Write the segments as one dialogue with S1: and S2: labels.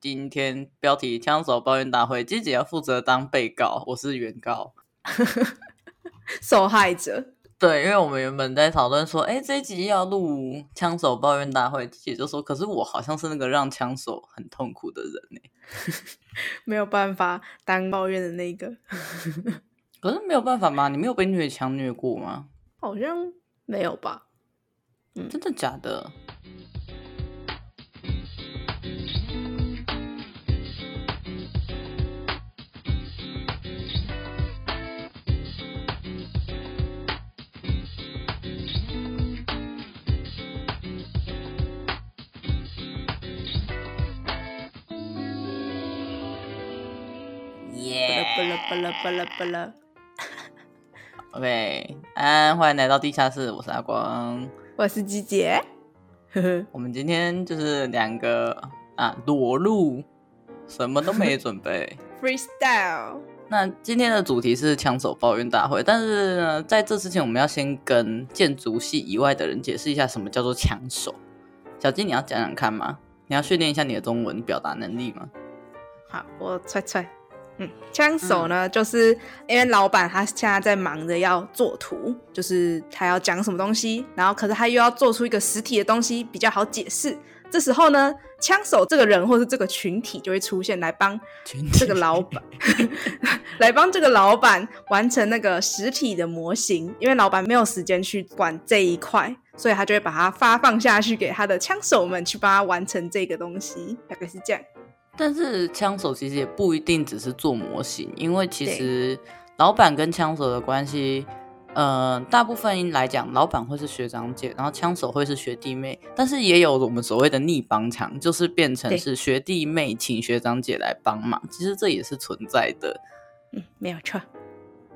S1: 今天标题枪手抱怨大会，鸡姐要负责当被告，我是原告，
S2: 受害者。
S1: 对，因为我们原本在讨论说，哎，这一集要录枪手抱怨大会，鸡姐就说，可是我好像是那个让枪手很痛苦的人呢，
S2: 没有办法当抱怨的那个。
S1: 可是没有办法吗？你没有被虐枪虐过吗？
S2: 好像没有吧。
S1: 嗯，真的假的？
S2: 巴拉巴拉巴拉巴拉。
S1: OK，安，欢迎来到地下室，我是阿光，
S2: 我是季姐。呵呵，
S1: 我们今天就是两个啊裸露，什么都没准备，
S2: freestyle。
S1: 那今天的主题是枪手抱怨大会，但是呢，在这之前，我们要先跟建筑系以外的人解释一下什么叫做枪手。小金，你要讲讲看吗？你要训练一下你的中文表达能力吗？
S2: 好，我猜猜。嗯，枪手呢，嗯、就是因为老板他现在在忙着要做图，就是他要讲什么东西，然后可是他又要做出一个实体的东西比较好解释。这时候呢，枪手这个人或是这个群体就会出现来帮这个老板，体 来帮这个老板完成那个实体的模型。因为老板没有时间去管这一块，所以他就会把它发放下去给他的枪手们去帮他完成这个东西，大概是这样。
S1: 但是枪手其实也不一定只是做模型，因为其实老板跟枪手的关系，呃，大部分来讲，老板会是学长姐，然后枪手会是学弟妹，但是也有我们所谓的逆帮腔，就是变成是学弟妹请学长姐来帮忙，其实这也是存在的。
S2: 嗯，没有错。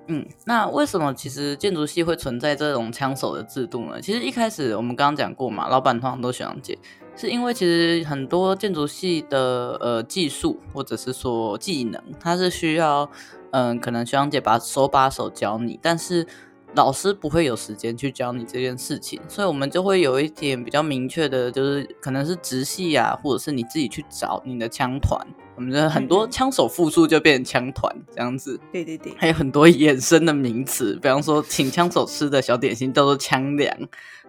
S1: 嗯，那为什么其实建筑系会存在这种枪手的制度呢？其实一开始我们刚刚讲过嘛，老板通常都学长姐。是因为其实很多建筑系的呃技术或者是说技能，它是需要嗯、呃，可能学长姐把手把手教你，但是老师不会有时间去教你这件事情，所以我们就会有一点比较明确的，就是可能是直系啊，或者是你自己去找你的枪团，我们的很多枪手复数就变成枪团这样子。
S2: 对对对，
S1: 还有很多衍生的名词，比方说请枪手吃的小点心叫做枪粮，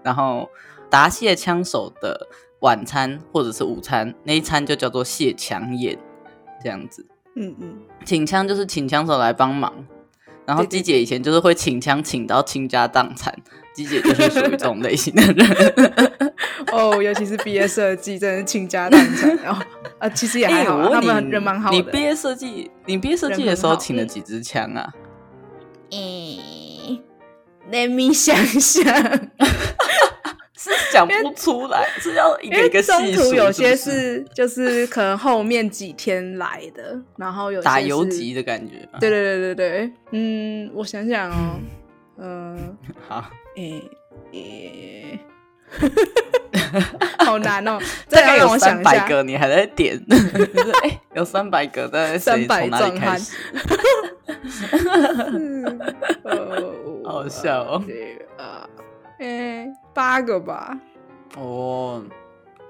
S1: 然后答谢枪手的。晚餐或者是午餐那一餐就叫做谢枪宴，这样子。
S2: 嗯嗯，
S1: 请枪就是请枪手来帮忙，然后鸡姐以前就是会请枪请到倾家荡产，鸡姐就是属于这种类型的人。
S2: 哦，尤其是毕业设计，真的是倾家荡产。然后啊，其实也还好，他们人蛮好的。
S1: 你毕业设计，你毕业设计的时候请了几支枪啊？
S2: 嗯，Let me 想想。
S1: 是讲不出来，是要一个一个细数。中途
S2: 有些是就是可能后面几天来的，然后有
S1: 打游击的感觉。
S2: 对对对对对，嗯，我想想哦，嗯，呃、
S1: 好，
S2: 诶诶，好难哦，再让我想一下，
S1: 三百个你还在点？哎，有三百个，在谁从哪里开始？好笑哦。
S2: 欸、八个吧。
S1: 哦，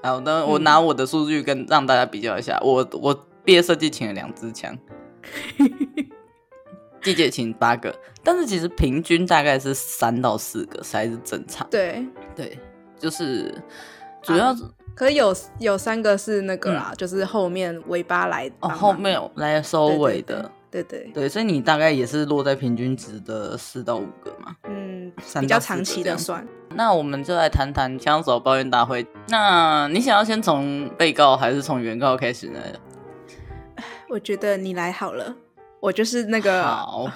S1: 好，的我拿我的数据跟让大家比较一下。嗯、我我毕业设计请了两支枪，季节请八个，但是其实平均大概是三到四个才是正常。
S2: 对
S1: 对，就是主要是、啊，
S2: 可是有有三个是那个啦，嗯、就是后面尾巴来
S1: 哦，后面来收尾的。对对对
S2: 对对
S1: 对，所以你大概也是落在平均值的四到五个嘛？
S2: 嗯，比较长期的算。
S1: 那我们就来谈谈枪手抱怨大会。那你想要先从被告还是从原告开始呢？
S2: 我觉得你来好了，我就是那个。
S1: 好，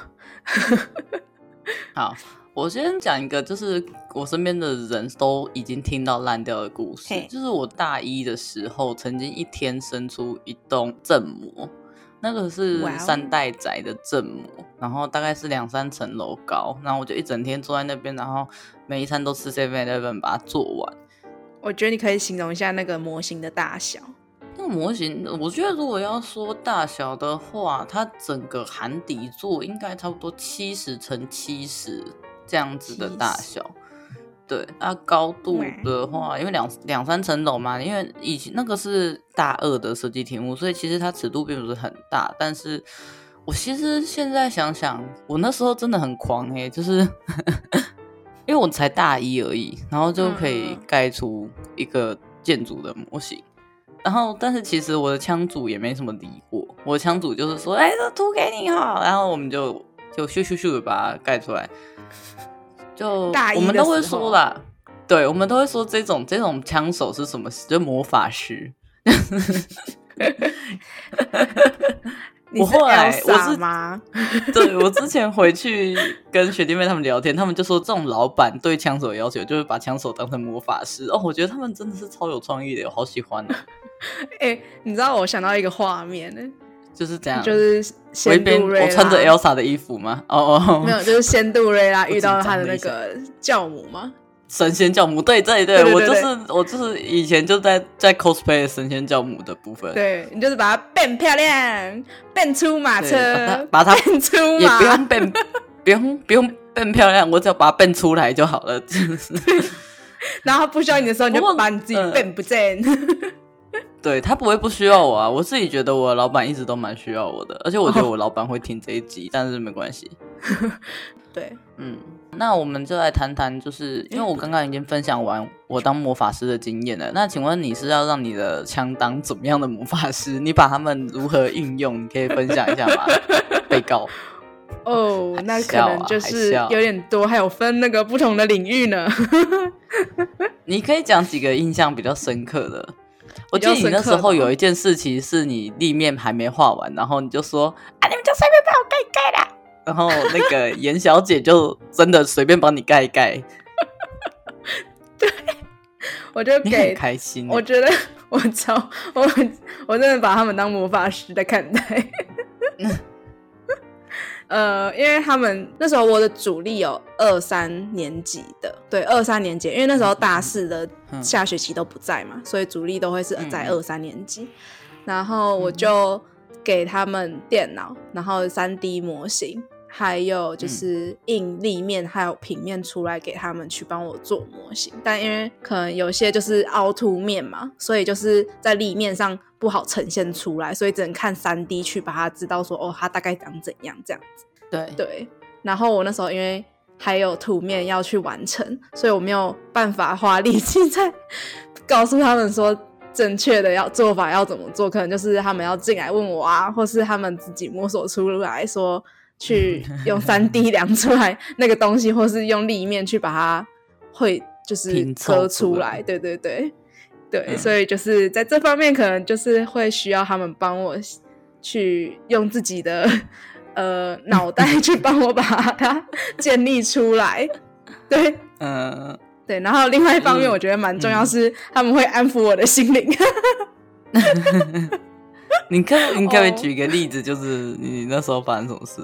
S1: 好，我先讲一个，就是我身边的人都已经听到烂掉的故事。就是我大一的时候，曾经一天生出一栋正模。那个是三代宅的正模.然后大概是两三层楼高，然后我就一整天坐在那边，然后每一餐都吃 seven eleven 把它做完。
S2: 我觉得你可以形容一下那个模型的大小。
S1: 那个模型，我觉得如果要说大小的话，它整个含底座应该差不多七十乘七十这样子的大小。对啊，高度的话，因为两两三层楼嘛，因为以前那个是大二的设计题目，所以其实它尺度并不是很大。但是我其实现在想想，我那时候真的很狂哎、欸，就是因为我才大一而已，然后就可以盖出一个建筑的模型。然后，但是其实我的枪组也没什么理过，我的枪组就是说，哎，这图给你哈，然后我们就就咻咻咻的把它盖出来。就我们都会说啦，对，我们都会说这种这种枪手是什么？就魔法师。我后来我是吗？对，我之前回去跟学弟妹他们聊天，他们就说这种老板对枪手的要求就是把枪手当成魔法师哦。我觉得他们真的是超有创意的，我好喜欢哦。
S2: 哎、欸，你知道我想到一个画面呢？
S1: 就是这样，
S2: 就是仙杜瑞拉，
S1: 我穿着 Elsa 的衣服吗？哦哦，
S2: 没有，就是仙杜瑞拉遇到他的那个 教母吗？
S1: 神仙教母，对对对，我就是我就是以前就在在 cosplay 神仙教母的部分。
S2: 对，你就是把它变漂亮，变出马车，
S1: 把它
S2: 变出马，
S1: 也不用变，不用不用变漂亮，我只要把它变出来就好了。就是，
S2: 然后不需要你的时候，你就把你自己变不见。
S1: 对，他不会不需要我啊，我自己觉得我老板一直都蛮需要我的，而且我觉得我老板会听这一集，哦、但是没关系。
S2: 对，
S1: 嗯，那我们就来谈谈，就是因为我刚刚已经分享完我当魔法师的经验了，那请问你是要让你的枪当怎么样的魔法师？你把他们如何运用，你可以分享一下吗？被告。
S2: 哦，那可能就是有点多，还有分那个不同的领域呢。
S1: 你可以讲几个印象比较深刻的。我记得你那时候有一件事情是你立面还没画完，然后你就说啊，你们就随便帮我盖一盖啦。然后那个严小姐就真的随便帮你盖一盖。
S2: 对，我就给
S1: 很开心。
S2: 我觉得我操，我我真的把他们当魔法师在看待。呃，因为他们那时候我的主力有二三年级的，对，二三年级，因为那时候大四的下学期都不在嘛，所以主力都会是在二三年级。然后我就给他们电脑，然后三 D 模型，还有就是印立面还有平面出来给他们去帮我做模型。但因为可能有些就是凹凸面嘛，所以就是在立面上不好呈现出来，所以只能看三 D 去把它知道说哦，它大概长怎样这样子。
S1: 对
S2: 对，然后我那时候因为还有图面要去完成，所以我没有办法花力气在告诉他们说正确的要做法要怎么做，可能就是他们要进来问我啊，或是他们自己摸索出来说去用三 D 量出来 那个东西，或是用立面去把它会就是刻出来。对对对对，嗯，所以就是在这方面可能就是会需要他们帮我去用自己的。呃，脑袋去帮我把它建立出来，对，嗯、呃，对，然后另外一方面，我觉得蛮重要是他们会安抚我的心灵。
S1: 你可你可不可以举个例子，就是你那时候发生什么事？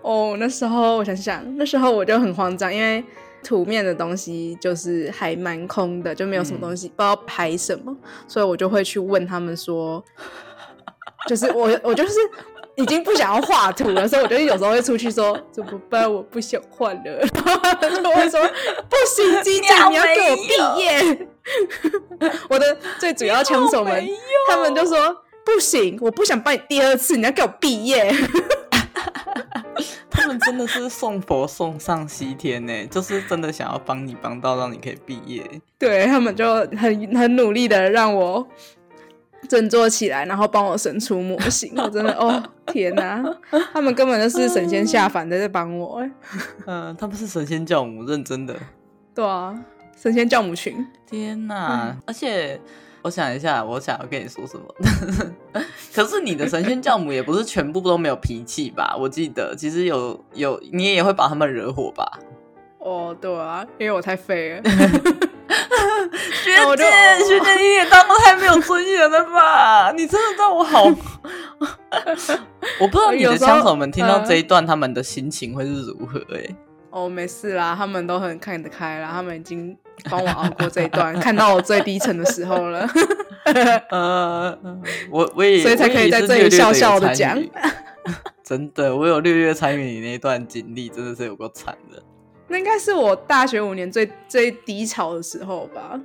S2: 哦，那时候我想想，那时候我就很慌张，因为图面的东西就是还蛮空的，就没有什么东西，嗯、不知道拍什么，所以我就会去问他们说，就是我我就是。已经不想要画图了，所以我就有时候会出去说怎么办？我不想换了。然后他就会说不行，机长你要给我毕业。我的最主要枪手们，他们就说不行，我不想帮你第二次，你要给我毕业。
S1: 他们真的是送佛送上西天呢，就是真的想要帮你帮到让你可以毕业。
S2: 对，他们就很很努力的让我。振作起来，然后帮我生出模型。我真的哦，天哪！他们根本就是神仙下凡在这帮我。
S1: 嗯、呃，他们是神仙教母，认真的。
S2: 对啊，神仙教母群。
S1: 天哪！嗯、而且我想一下，我想要跟你说什么？可是你的神仙教母也不是全部都没有脾气吧？我记得其实有有，你也会把他们惹火吧？
S2: 哦，对啊，因为我太废了。
S1: 学姐，学姐，你也当得太没有尊严了吧？你真的让我好，我不知道你的枪手们听到这一段，他们的心情会是如何、欸？哎，
S2: 哦，没事啦，他们都很看得开啦，他们已经帮我熬过这一段，看到我最低沉的时候了。
S1: 呃，我我也，
S2: 所以才可以在这里笑笑的讲。
S1: 真的，我有略略参与你那段经历，真的是有够惨的。
S2: 那应该是我大学五年最最低潮的时候吧。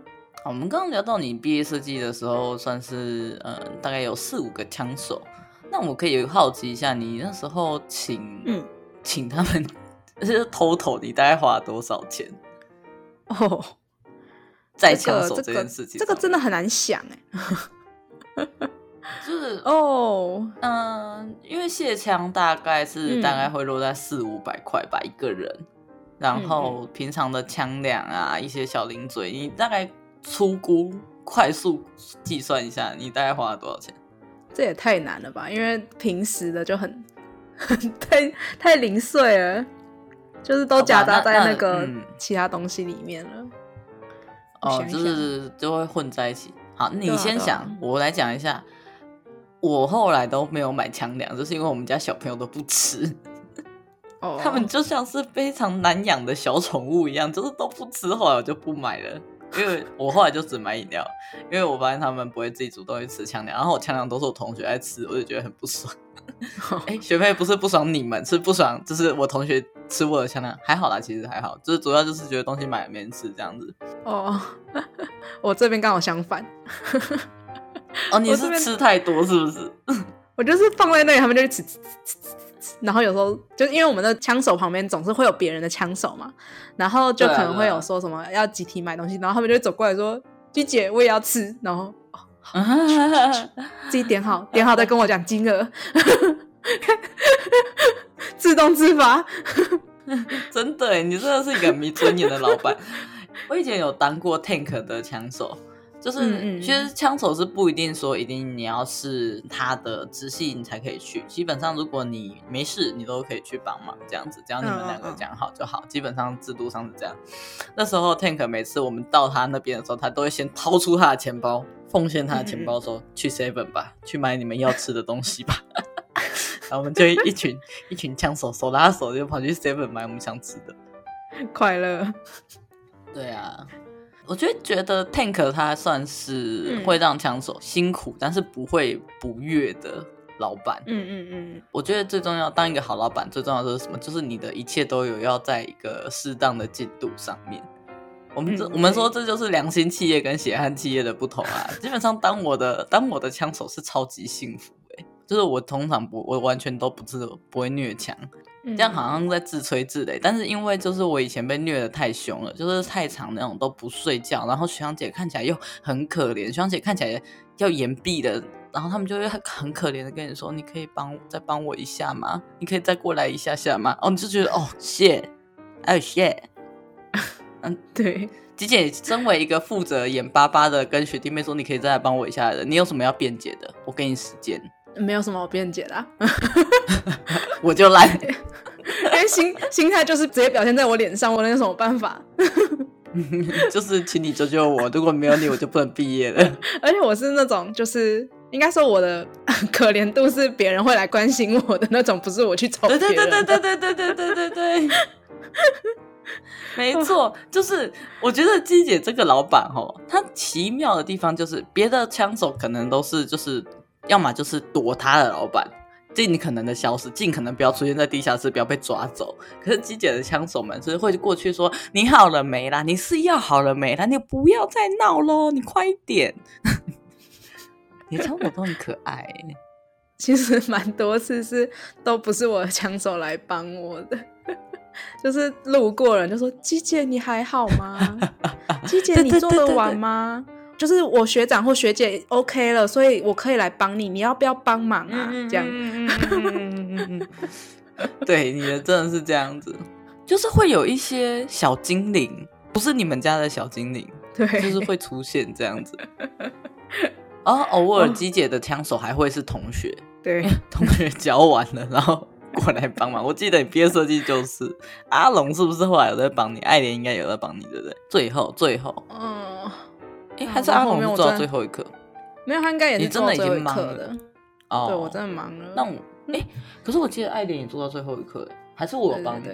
S1: 好，我们刚刚聊到你毕业设计的时候，算是呃大概有四五个枪手。那我可以好奇一下，你那时候请嗯请他们，就 是偷偷你大概花了多少钱？
S2: 哦，
S1: 在枪手这件事情，
S2: 这个，这个真的很难想哎。
S1: 就是
S2: 哦，
S1: 嗯、呃，因为卸枪大概是大概会落在四五百块吧、嗯、一个人，然后平常的枪量啊，一些小零嘴，你大概粗估快速计算一下，你大概花了多少钱？
S2: 这也太难了吧，因为平时的就很很 太太零碎了，就是都夹杂在那个其他东西里面了。
S1: 哦，就是就会混在一起。好，你先想，啊、我来讲一下。我后来都没有买枪粮，就是因为我们家小朋友都不吃，oh. 他们就像是非常难养的小宠物一样，就是都不吃，后来我就不买了。因为我后来就只买饮料，因为我发现他们不会自己主动去吃枪粮，然后我枪粮都是我同学在吃，我就觉得很不爽。哎、oh. 欸，学妹不是不爽你们，是不爽就是我同学吃我的枪粮，还好啦，其实还好，就是主要就是觉得东西买了没人吃这样子。
S2: 哦，oh. 我这边刚好相反。
S1: 哦，你是吃太多是不是？
S2: 我就是放在那里，他们就吃吃吃吃吃。然后有时候就因为我们的枪手旁边总是会有别人的枪手嘛，然后就可能会有说什么要集体买东西，然后他们就走过来说：“鸡姐，我也要吃。”然后哦，好，自己点好，点好再跟我讲金额，自动自发。
S1: 真的，你真的是一个没尊严的老板。我以前有当过 tank 的枪手。就是，嗯嗯其实枪手是不一定说一定你要是他的直系你才可以去。基本上，如果你没事，你都可以去帮忙这样子。只要你们两个讲好就好。基本上制度上是这样。那时候 Tank 每次我们到他那边的时候，他都会先掏出他的钱包，奉献他的钱包说：“嗯嗯去 Seven 吧，去买你们要吃的东西吧。”然后我们就一群一群枪手手拉手就跑去 Seven 买我们想吃的，
S2: 快乐。
S1: 对啊。我觉得觉得 Tank 他算是会让枪手辛苦，嗯、但是不会不悦的老板。嗯嗯嗯。我觉得最重要，当一个好老板，最重要的是什么？就是你的一切都有要在一个适当的进度上面。我们这、嗯、我们说这就是良心企业跟血汗企业的不同啊。基本上当我的当我的枪手是超级幸福就是我通常不我完全都不是不会虐墙。这样好像在自吹自擂，但是因为就是我以前被虐的太凶了，就是太长那种都不睡觉，然后学长姐看起来又很可怜，学长姐看起来要延毕的，然后他们就会很可怜的跟你说：“你可以帮再帮我一下吗？你可以再过来一下下吗？”哦，你就觉得哦谢，哎谢，嗯对，吉姐身为一个负责眼巴巴的跟学弟妹说：“你可以再来帮我一下的，你有什么要辩解的？我给你时间。”
S2: 没有什么好辩解的，啊，
S1: 我就来，
S2: 因为心心态就是直接表现在我脸上，我能有什么办法？
S1: 就是请你救救我，如果没有你，我就不能毕业了。
S2: 而且我是那种，就是应该说我的可怜度是别人会来关心我的那种，不是我去找。对对对对对对对对对对，没错，就是我觉得鸡姐这个老板哦，他奇妙的地方就是别的枪手可能都是就是。要么就是躲他的老板，尽可能的消失，尽可能不要出现在地下室，不要被抓走。可是机姐的枪手们是会过去说：“你好了没啦？你是要好了没啦？你不要再闹喽！你快一点！” 你的枪手都很可爱。其实蛮多次是都不是我的枪手来帮我的，就是路过人就说：“鸡姐你还好吗？鸡姐你做得完吗？”就是我学长或学姐 OK 了，所以我可以来帮你。你要不要帮忙啊？这样，
S1: 对，你的真的是这样子，就是会有一些小精灵，不是你们家的小精灵，
S2: 对，
S1: 就是会出现这样子。然 后偶尔机姐的枪手还会是同学，
S2: 对，
S1: 同学教完了，然后过来帮忙。我记得你毕业设计就是阿龙，是不是后来有在帮你？爱莲应该有在帮你，对不对？最后，最后，嗯。哎，还是阿龙做到最后一刻？
S2: 没有，他应该也是做到最后一刻的。
S1: 你真的已经忙了。哦，
S2: 对我真的忙了。
S1: 那我哎，可是我记得爱莲也做到最后一刻，还是我有帮你？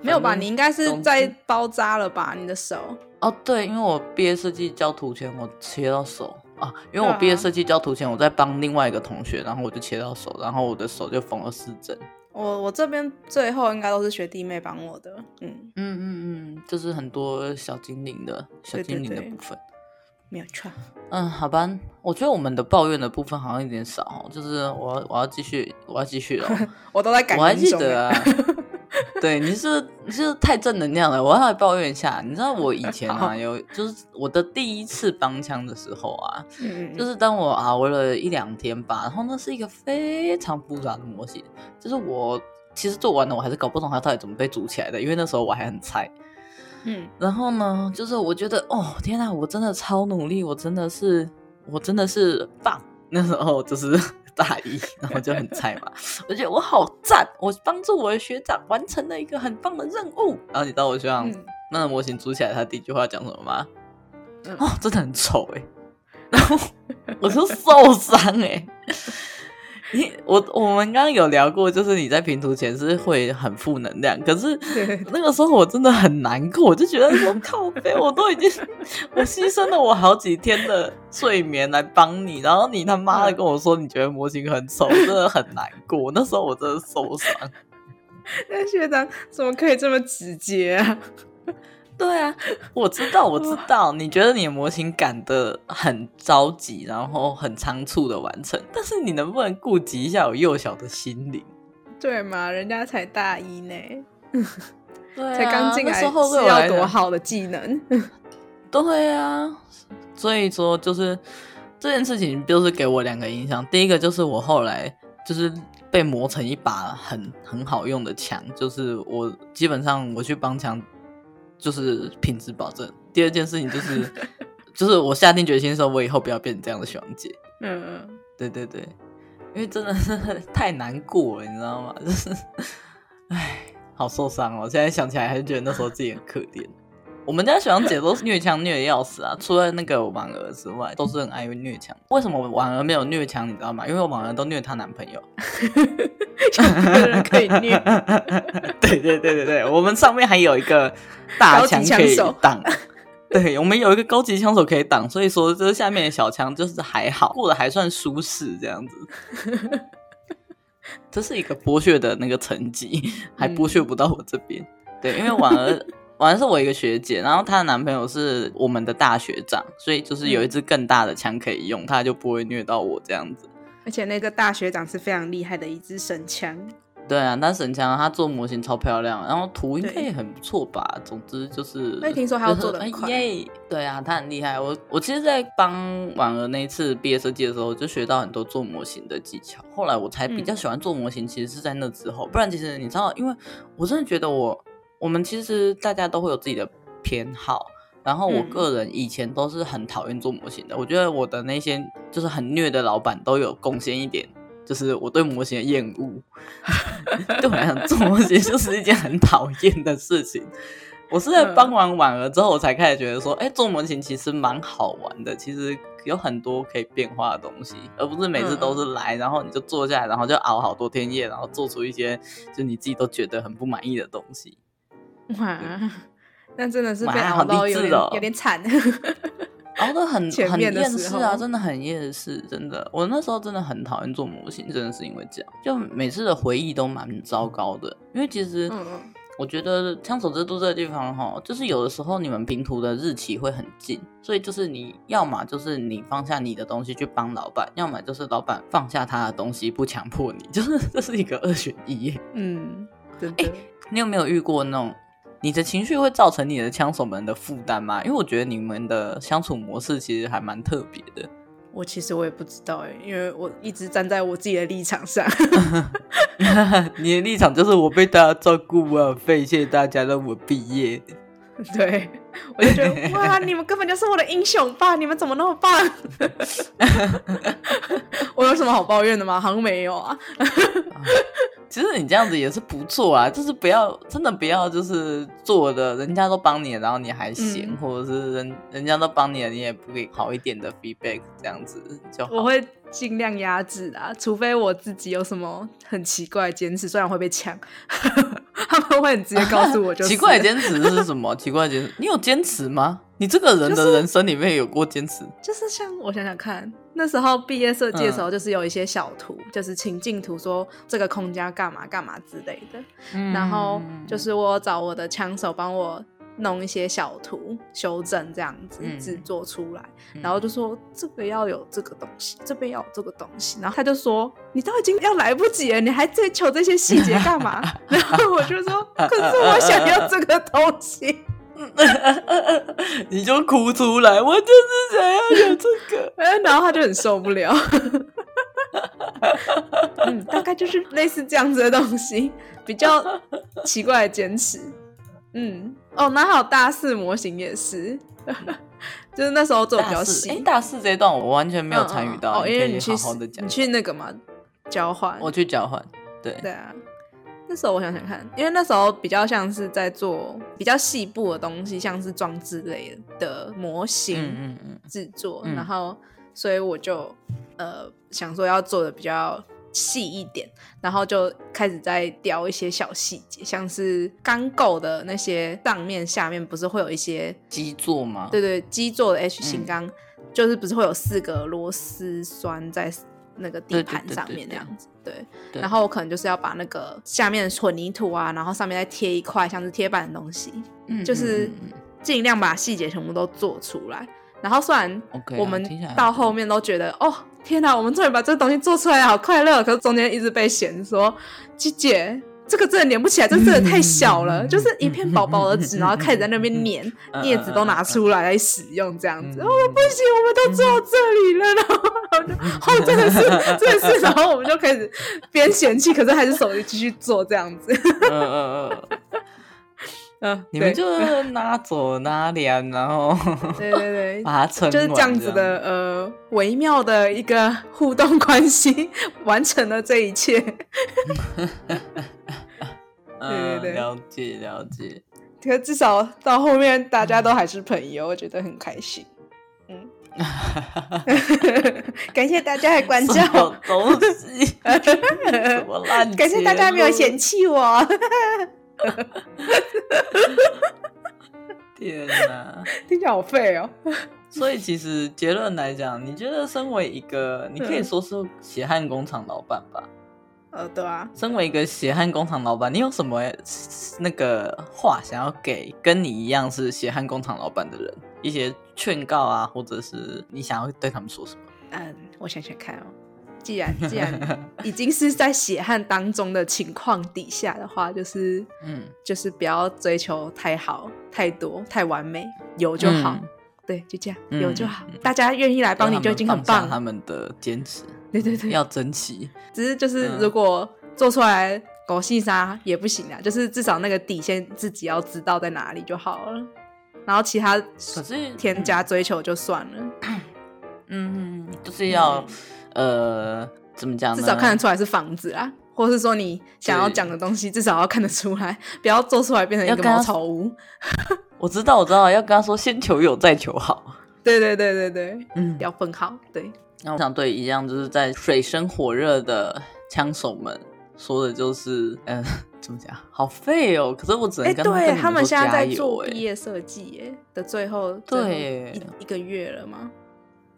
S2: 没有吧？你应该是在包扎了吧？你的手？
S1: 哦，对，因为我毕业设计交图前我切到手啊，因为我毕业设计交图前我在帮另外一个同学，然后我就切到手，然后我的手就缝了四针。
S2: 我我这边最后应该都是学弟妹帮我的。嗯
S1: 嗯嗯嗯就是很多小精灵的小精灵的部分。
S2: 没有错。
S1: 嗯，好吧，我觉得我们的抱怨的部分好像有点少，就是我要我要继续我要继续了。
S2: 我都在感
S1: 我还记得啊。对，你是你是太正能量了，我要来抱怨一下。你知道我以前啊，有就是我的第一次帮腔的时候啊，嗯、就是当我熬了一两天吧，然后那是一个非常复杂的模型，就是我其实做完了，我还是搞不懂它到底怎么被组起来的，因为那时候我还很菜。嗯，然后呢，就是我觉得哦，天哪，我真的超努力，我真的是我真的是棒。那时候就是。大一，然后就很菜嘛。我觉得我好赞，我帮助我的学长完成了一个很棒的任务。然后你知道我学长、嗯、那个模型组起来，他第一句话讲什么吗？嗯、哦，真的很丑哎。然后 我就受伤哎。你我我们刚刚有聊过，就是你在平图前是会很负能量，可是那个时候我真的很难过，我就觉得我靠 背，我都已经我牺牲了我好几天的睡眠来帮你，然后你他妈的跟我说你觉得模型很丑，真的很难过。那时候我真的受伤。
S2: 那学长怎么可以这么直接啊？
S1: 对啊，我知道，我知道，你觉得你的模型赶得很着急，然后很仓促的完成，但是你能不能顾及一下我幼小的心灵？
S2: 对嘛，人家才大一呢，
S1: 对啊、
S2: 才刚进来，是要多好的技能？
S1: 对啊，所以说就是这件事情，就是给我两个印象。第一个就是我后来就是被磨成一把很很好用的枪，就是我基本上我去帮枪。就是品质保证。第二件事情就是，就是我下定决心说，我以后不要变成这样的学长姐。嗯嗯，对对对，因为真的是 太难过了，你知道吗？就是，唉，好受伤哦。现在想起来还是觉得那时候自己很可怜。我们家学长姐都是虐枪虐的要死啊，除了那个婉儿之外，都是很爱虐枪。为什么婉儿没有虐枪？你知道吗？因为我婉儿都虐她男朋友。
S2: 有人可以虐。
S1: 对对对对对，我们上面还有一个大枪可以挡。对，我们有一个高级枪手可以挡，所以说这下面的小枪就是还好，过得还算舒适这样子。这是一个剥削的那个层级，还剥削不到我这边。嗯、对，因为婉儿。反正是我一个学姐，然后她的男朋友是我们的大学长，所以就是有一支更大的枪可以用，他就不会虐到我这样子。
S2: 而且那个大学长是非常厉害的一支神枪。
S1: 对啊，那神枪他做模型超漂亮，然后图应该也很不错吧。总之就是，
S2: 那听说他要做的很快。
S1: 耶，对啊，他很厉害。我我其实，在帮婉儿那一次毕业设计的时候，就学到很多做模型的技巧。后来我才比较喜欢做模型，其实是在那之后。嗯、不然其实你知道，因为我真的觉得我。我们其实大家都会有自己的偏好，然后我个人以前都是很讨厌做模型的。嗯、我觉得我的那些就是很虐的老板都有贡献一点，就是我对模型的厌恶。对我来讲，做模型就是一件很讨厌的事情。我是在帮完婉儿之后，我才开始觉得说，哎、欸，做模型其实蛮好玩的。其实有很多可以变化的东西，而不是每次都是来，然后你就坐下来，然后就熬好多天夜，然后做出一些就你自己都觉得很不满意的东西。
S2: 哇，那真的是被熬到有点有点惨，
S1: 熬得很很厌世啊，真的很厌世，真的。我那时候真的很讨厌做模型，真的是因为这样，就每次的回忆都蛮糟糕的。因为其实我觉得枪手之都这个地方哈，就是有的时候你们拼图的日期会很近，所以就是你要么就是你放下你的东西去帮老板，要么就是老板放下他的东西不强迫你，就是这是一个二选一。
S2: 嗯，对。
S1: 哎，你有没有遇过那种？你的情绪会造成你的枪手们的负担吗？因为我觉得你们的相处模式其实还蛮特别的。
S2: 我其实我也不知道哎，因为我一直站在我自己的立场上。
S1: 你的立场就是我被大家照顾，我很费，谢谢大家让我毕业。
S2: 对，我就觉得哇，你们根本就是我的英雄吧？你们怎么那么棒？我有什么好抱怨的吗？好像没有啊。
S1: 其实你这样子也是不错啊，就是不要真的不要就是做的，人家都帮你，然后你还嫌，嗯、或者是人人家都帮你了，你也不给好一点的 feedback，这样子就。
S2: 我会尽量压制啊，除非我自己有什么很奇怪的坚持，虽然会被抢，他们会很直接告诉我就，就
S1: 奇怪的坚持是什么？奇怪的坚持，你有坚持吗？你这个人的人生里面有过坚持？
S2: 就是，就是像我想想看，那时候毕业设计的时候，就是有一些小图，嗯、就是情境图，说这个空间干嘛干嘛之类的。嗯、然后就是我找我的枪手帮我弄一些小图修正这样子制作出来，嗯、然后就说这个要有这个东西，这边要有这个东西，然后他就说你都已经要来不及了，你还追求这些细节干嘛？然后我就说可是我想要这个东西，
S1: 你就哭出来，我就是想要有这个，
S2: 然后他就很受不了。嗯，大概就是类似这样子的东西，比较奇怪的坚持。嗯，哦，那还有大四模型也是，就是那时候做比较细。
S1: 哎，大四这一段我完全没有参与到，
S2: 哦，因为你去你去那个嘛交换，
S1: 我去交换，对
S2: 对啊。那时候我想想看，因为那时候比较像是在做比较细部的东西，像是装置类的模型嗯嗯制作，然后所以我就呃想说要做的比较。细一点，然后就开始在雕一些小细节，像是钢构的那些上面、下面不是会有一些
S1: 基座吗？
S2: 对对，基座的 H 型钢，嗯、就是不是会有四个螺丝栓在那个地盘上面那样子？对，然后我可能就是要把那个下面的混凝土啊，然后上面再贴一块像是贴板的东西，嗯、就是尽量把细节全部都做出来。然后虽然我们到后面都觉得哦。天哪，我们终于把这个东西做出来了，好快乐！可是中间一直被嫌说，姐姐，这个真的粘不起来，这真的太小了，就是一片薄薄的纸，然后开始在那边粘，镊子都拿出来来使用，这样子。哦，不行，我们都做到这里了，然后，就，哦，真的是，真的是，然后我们就开始边嫌弃，可是还是手里继续做这样子。嗯嗯嗯。
S1: 嗯，你们就拿走拿两，然后
S2: 对对对，
S1: 把它撑
S2: 就是这样子的呃微妙的一个互动关系，完成了这一切。对对对，
S1: 了解了解。
S2: 可至少到后面大家都还是朋友，我觉得很开心。嗯，感谢大家的关照。
S1: 东西，什么烂？
S2: 感谢大家没有嫌弃我。
S1: 天哪，
S2: 听起来好废哦！
S1: 所以其实结论来讲，你觉得身为一个，你可以说是血汗工厂老板吧？
S2: 呃，对啊。
S1: 身为一个血汗工厂老板，你有什么那个话想要给跟你一样是血汗工厂老板的人一些劝告啊，或者是你想要对他们说什么？
S2: 嗯，我想想看哦。既然既然已经是在血汗当中的情况底下的话，就是嗯，就是不要追求太好、太多、太完美，有就好。嗯、对，就这样，有就好。嗯、大家愿意来帮你就已经很棒。
S1: 他们的坚持，
S2: 对对对，
S1: 要珍惜。
S2: 只是就是如果做出来狗细沙也不行啊，就是至少那个底线自己要知道在哪里就好了。然后其他可是添加追求就算了。
S1: 嗯，就是要。嗯呃，怎么讲？
S2: 至少看得出来是房子啊，或是说你想要讲的东西，至少要看得出来，不要做出来变成一个茅草屋。
S1: 我知道，我知道，要跟他说先求有，再求好。
S2: 对对对对对，嗯，要分好。对，
S1: 那我想对一样就是在水深火热的枪手们说的就是，嗯、呃，怎么讲？好废哦！可是我只能跟他们他们现在在做
S2: 毕业设计，哎的最后，对一一个月了吗？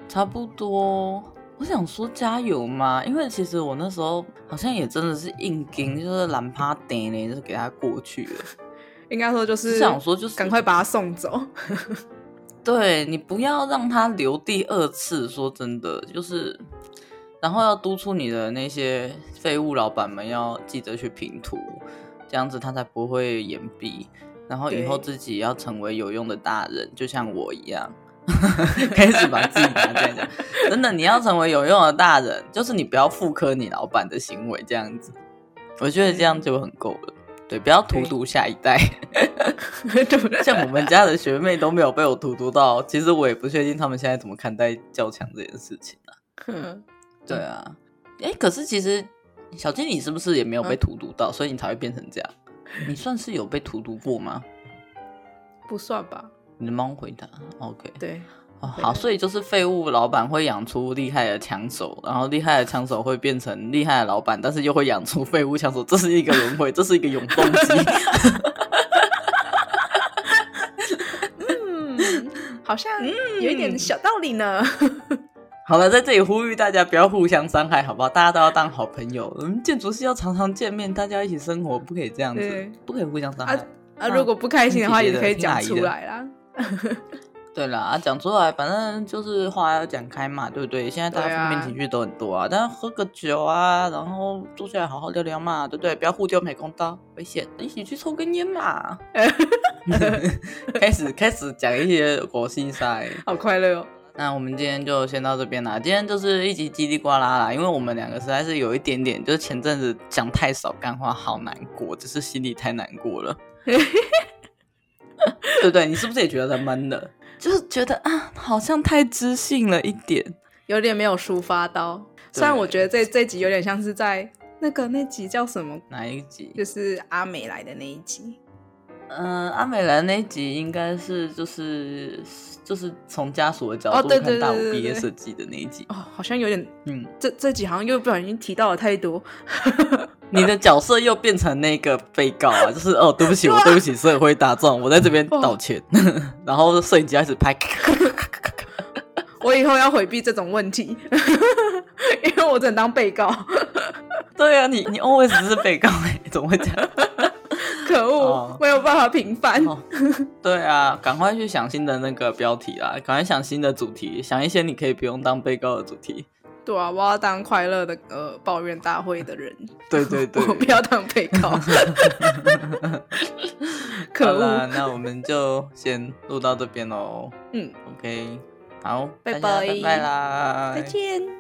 S1: 差不多。我想说加油嘛，因为其实我那时候好像也真的是硬撑，就是懒趴点呢，就是给他过去了。
S2: 应该说就是想说就是赶快把他送走。
S1: 对，你不要让他留第二次。说真的，就是然后要督促你的那些废物老板们要记得去平图，这样子他才不会延毕。然后以后自己要成为有用的大人，就像我一样。开始把自己拿这样讲，真的，你要成为有用的大人，就是你不要复刻你老板的行为这样子，我觉得这样就很够了。对，不要荼毒下一代。像我们家的学妹都没有被我荼毒到，其实我也不确定他们现在怎么看待较强这件事情啊。对啊，哎，可是其实小金你是不是也没有被荼毒到，所以你才会变成这样？你算是有被荼毒过吗？
S2: 不算吧。
S1: 你的猫回答，OK，
S2: 对，
S1: 哦，好，所以就是废物老板会养出厉害的枪手，然后厉害的枪手会变成厉害的老板，但是又会养出废物枪手，这是一个轮回，这是一个永动
S2: 机。好像有一点小道理呢。
S1: 好了，在这里呼吁大家不要互相伤害，好不好？大家都要当好朋友。我们建筑师要常常见面，大家一起生活，不可以这样子，不可以互相伤害。啊
S2: 啊，如果不开心的话，也可以讲出来啦。
S1: 对啦，啊，讲出来，反正就是话要讲开嘛，对不对？现在大家负面情绪都很多啊，啊但喝个酒啊，然后坐下来好好聊聊嘛，对不对？不要互丢美工刀，危险！一起去抽根烟嘛。开始开始讲一些国际赛，
S2: 好快乐哦。
S1: 那我们今天就先到这边啦，今天就是一集叽里呱啦啦，因为我们两个实在是有一点点，就是前阵子讲太少干话，好难过，只是心里太难过了。对不对？你是不是也觉得闷的？就是觉得啊，好像太知性了一点，
S2: 有点没有抒发到。虽然我觉得这这集有点像是在那个那集叫什么？
S1: 哪一集？
S2: 就是阿美来的那一集。
S1: 嗯，阿美兰那一集应该是就是就是从家属的角度看大五毕业设计的那一集。
S2: 哦，好像有点嗯，这这集好像又不小心提到了太多。
S1: 你的角色又变成那个被告啊，就是哦，对不起，我对不起，社会大众，我在这边道歉。然后摄影机开始拍，
S2: 我以后要回避这种问题，因为我只能当被告。
S1: 对啊，你你 always 是被告哎，怎么会这样？
S2: 可恶，哦、没有办法平反、哦。
S1: 对啊，赶快去想新的那个标题啦，赶快想新的主题，想一些你可以不用当被告的主题。
S2: 对啊，我要当快乐的呃抱怨大会的人。
S1: 对对对，
S2: 我不要当被告。可恶，
S1: 那我们就先录到这边喽。
S2: 嗯
S1: ，OK，好，
S2: 拜拜，
S1: 拜拜啦，
S2: 再见。